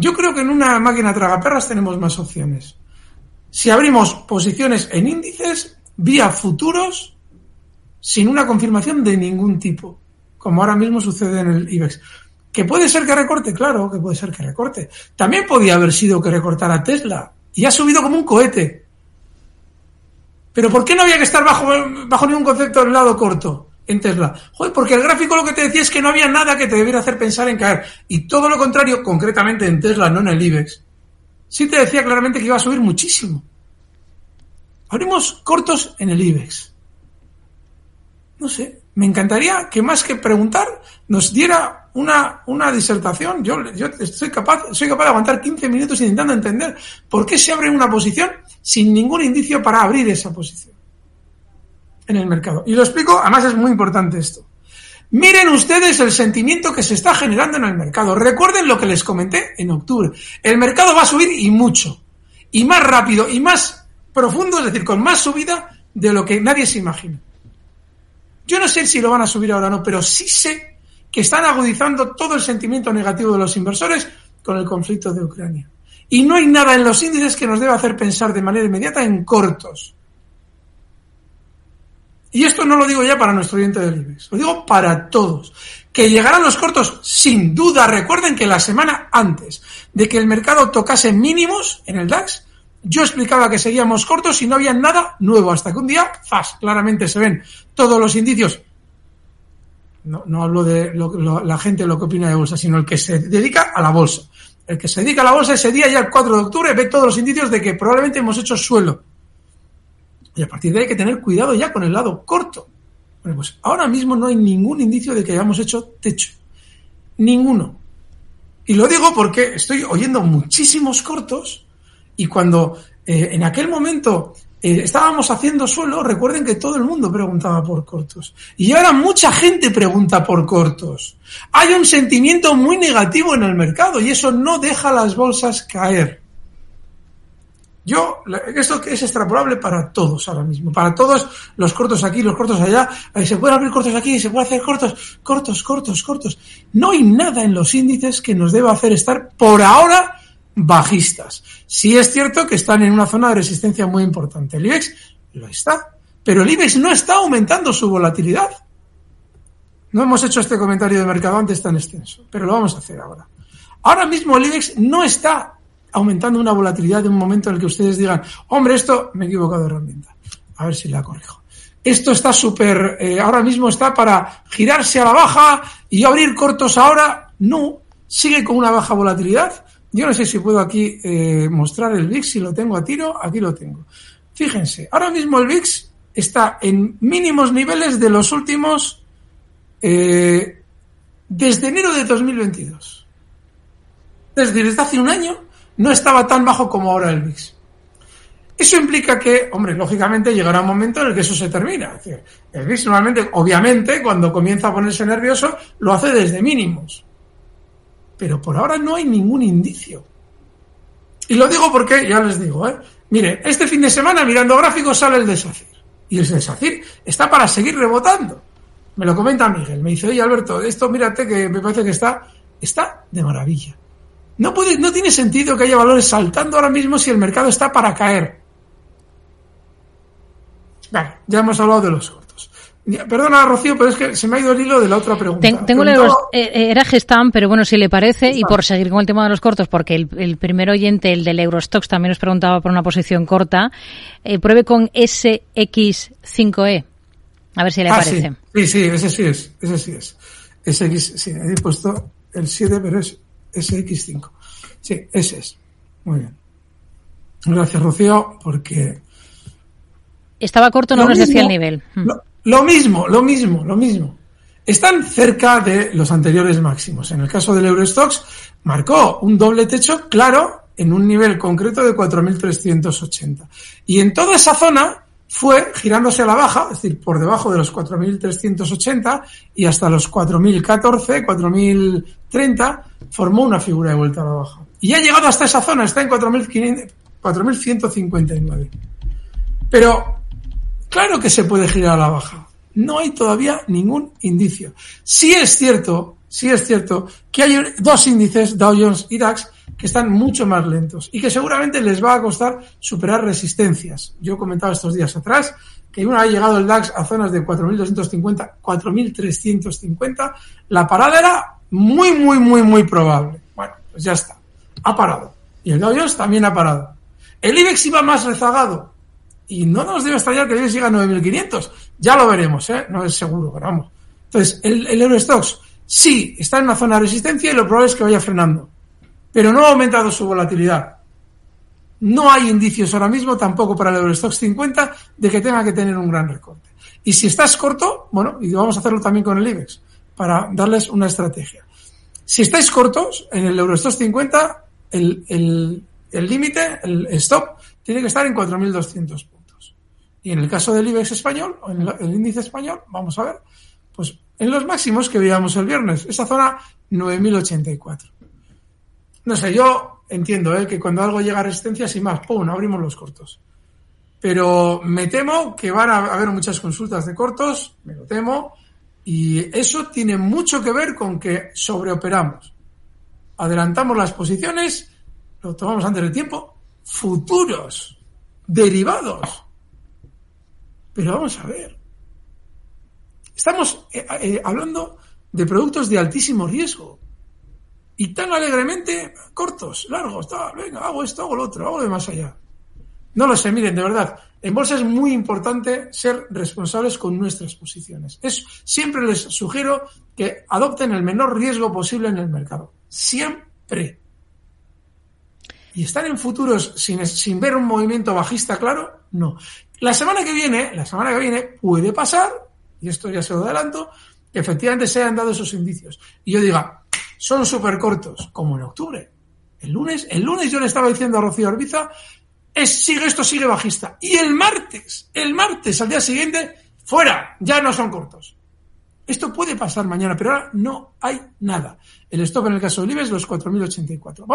Yo creo que en una máquina tragaperras tenemos más opciones. Si abrimos posiciones en índices vía futuros sin una confirmación de ningún tipo, como ahora mismo sucede en el IBEX. ¿Que puede ser que recorte? Claro, que puede ser que recorte. También podía haber sido que recortara Tesla y ha subido como un cohete. Pero ¿por qué no había que estar bajo, bajo ningún concepto del lado corto en Tesla? Porque el gráfico lo que te decía es que no había nada que te debiera hacer pensar en caer. Y todo lo contrario, concretamente en Tesla, no en el IBEX, sí te decía claramente que iba a subir muchísimo. Abrimos cortos en el IBEX. No sé, me encantaría que más que preguntar nos diera una, una disertación. Yo, yo estoy capaz, soy capaz de aguantar 15 minutos intentando entender por qué se abre una posición sin ningún indicio para abrir esa posición en el mercado. Y lo explico, además es muy importante esto. Miren ustedes el sentimiento que se está generando en el mercado. Recuerden lo que les comenté en octubre. El mercado va a subir y mucho. Y más rápido y más profundo, es decir, con más subida de lo que nadie se imagina. Yo no sé si lo van a subir ahora o no, pero sí sé que están agudizando todo el sentimiento negativo de los inversores con el conflicto de Ucrania. Y no hay nada en los índices que nos deba hacer pensar de manera inmediata en cortos. Y esto no lo digo ya para nuestro oyente del IBEX, lo digo para todos. Que llegarán los cortos, sin duda. Recuerden que la semana antes de que el mercado tocase mínimos en el DAX, yo explicaba que seguíamos cortos y no había nada nuevo, hasta que un día, ¡fas! Claramente se ven todos los indicios. No, hablo de la gente lo que opina de bolsa, sino el que se dedica a la bolsa. El que se dedica a la bolsa ese día, ya el 4 de octubre, ve todos los indicios de que probablemente hemos hecho suelo. Y a partir de ahí hay que tener cuidado ya con el lado corto. Pues ahora mismo no hay ningún indicio de que hayamos hecho techo. Ninguno. Y lo digo porque estoy oyendo muchísimos cortos y cuando eh, en aquel momento eh, estábamos haciendo suelo, recuerden que todo el mundo preguntaba por cortos. Y ahora mucha gente pregunta por cortos. Hay un sentimiento muy negativo en el mercado y eso no deja las bolsas caer. Yo, esto es extrapolable para todos ahora mismo, para todos los cortos aquí, los cortos allá, se pueden abrir cortos aquí, se puede hacer cortos, cortos, cortos, cortos. No hay nada en los índices que nos deba hacer estar por ahora bajistas. Sí es cierto que están en una zona de resistencia muy importante. El IBEX lo está, pero el IBEX no está aumentando su volatilidad. No hemos hecho este comentario de mercado antes tan extenso, pero lo vamos a hacer ahora. Ahora mismo el IBEX no está aumentando una volatilidad de un momento en el que ustedes digan, hombre, esto me he equivocado de herramienta. A ver si la corrijo. Esto está súper, eh, ahora mismo está para girarse a la baja y abrir cortos ahora. No, sigue con una baja volatilidad yo no sé si puedo aquí eh, mostrar el VIX, si lo tengo a tiro, aquí lo tengo. Fíjense, ahora mismo el VIX está en mínimos niveles de los últimos eh, desde enero de 2022. Es decir, desde hace un año no estaba tan bajo como ahora el VIX. Eso implica que, hombre, lógicamente llegará un momento en el que eso se termina. El VIX normalmente, obviamente, cuando comienza a ponerse nervioso, lo hace desde mínimos pero por ahora no hay ningún indicio. Y lo digo porque, ya les digo, ¿eh? mire, este fin de semana mirando gráficos sale el desacir. Y el desacir está para seguir rebotando. Me lo comenta Miguel, me dice, oye Alberto, esto mírate que me parece que está, está de maravilla. No, puede, no tiene sentido que haya valores saltando ahora mismo si el mercado está para caer. Vale, ya hemos hablado de los Perdona, Rocío, pero es que se me ha ido el hilo de la otra pregunta. tengo eh, era Gestam, pero bueno, si le parece, y por seguir con el tema de los cortos, porque el, primer oyente, el del Eurostox, también nos preguntaba por una posición corta, eh, pruebe con SX5E. A ver si le ah, parece. Sí. sí, ese sí es, ese sí es. SX, sí, he puesto el 7, pero es SX5. Sí, ese es. Muy bien. Gracias, Rocío, porque... Estaba corto, no nos decía el nivel. Mm. Lo mismo, lo mismo, lo mismo. Están cerca de los anteriores máximos. En el caso del Eurostox, marcó un doble techo claro en un nivel concreto de 4.380. Y en toda esa zona fue girándose a la baja, es decir, por debajo de los 4.380 y hasta los 4.014, 4.030, formó una figura de vuelta a la baja. Y ha llegado hasta esa zona, está en 4.159. Pero Claro que se puede girar a la baja. No hay todavía ningún indicio. Sí es cierto, sí es cierto que hay dos índices, Dow Jones y DAX, que están mucho más lentos y que seguramente les va a costar superar resistencias. Yo he comentado estos días atrás que una vez llegado el DAX a zonas de 4.250, 4.350, la parada era muy, muy, muy, muy probable. Bueno, pues ya está. Ha parado. Y el Dow Jones también ha parado. El IBEX iba más rezagado. Y no nos debe extrañar que el IBEX siga a 9.500. Ya lo veremos, ¿eh? No es seguro, pero vamos. Entonces, el, el sí está en una zona de resistencia y lo probable es que vaya frenando. Pero no ha aumentado su volatilidad. No hay indicios ahora mismo tampoco para el Eurostox 50 de que tenga que tener un gran recorte. Y si estás corto, bueno, y vamos a hacerlo también con el IBEX, para darles una estrategia. Si estáis cortos en el Eurostox 50, el límite, el, el, stop, tiene que estar en 4.200 puntos. Y en el caso del IBEX español, o en el índice español, vamos a ver, pues en los máximos que veíamos el viernes, esa zona 9.084. No sé, yo entiendo ¿eh? que cuando algo llega a resistencia, sin más, ¡pum!, abrimos los cortos. Pero me temo que van a haber muchas consultas de cortos, me lo temo, y eso tiene mucho que ver con que sobreoperamos. Adelantamos las posiciones, lo tomamos antes del tiempo, futuros, derivados. Pero vamos a ver. Estamos eh, eh, hablando de productos de altísimo riesgo y tan alegremente cortos, largos, venga, hago esto, hago lo otro, hago de más allá. No lo sé, miren, de verdad, en bolsa es muy importante ser responsables con nuestras posiciones. Es, siempre les sugiero que adopten el menor riesgo posible en el mercado. Siempre. Y estar en futuros sin, sin ver un movimiento bajista claro, no. La semana que viene, la semana que viene puede pasar, y esto ya se lo adelanto, que efectivamente se hayan dado esos indicios. Y yo diga, son súper cortos, como en octubre. El lunes, el lunes yo le estaba diciendo a Rocío Orbiza, es, sigue esto, sigue bajista. Y el martes, el martes, al día siguiente, fuera, ya no son cortos. Esto puede pasar mañana, pero ahora no hay nada. El stop en el caso de Libes, los 4.084.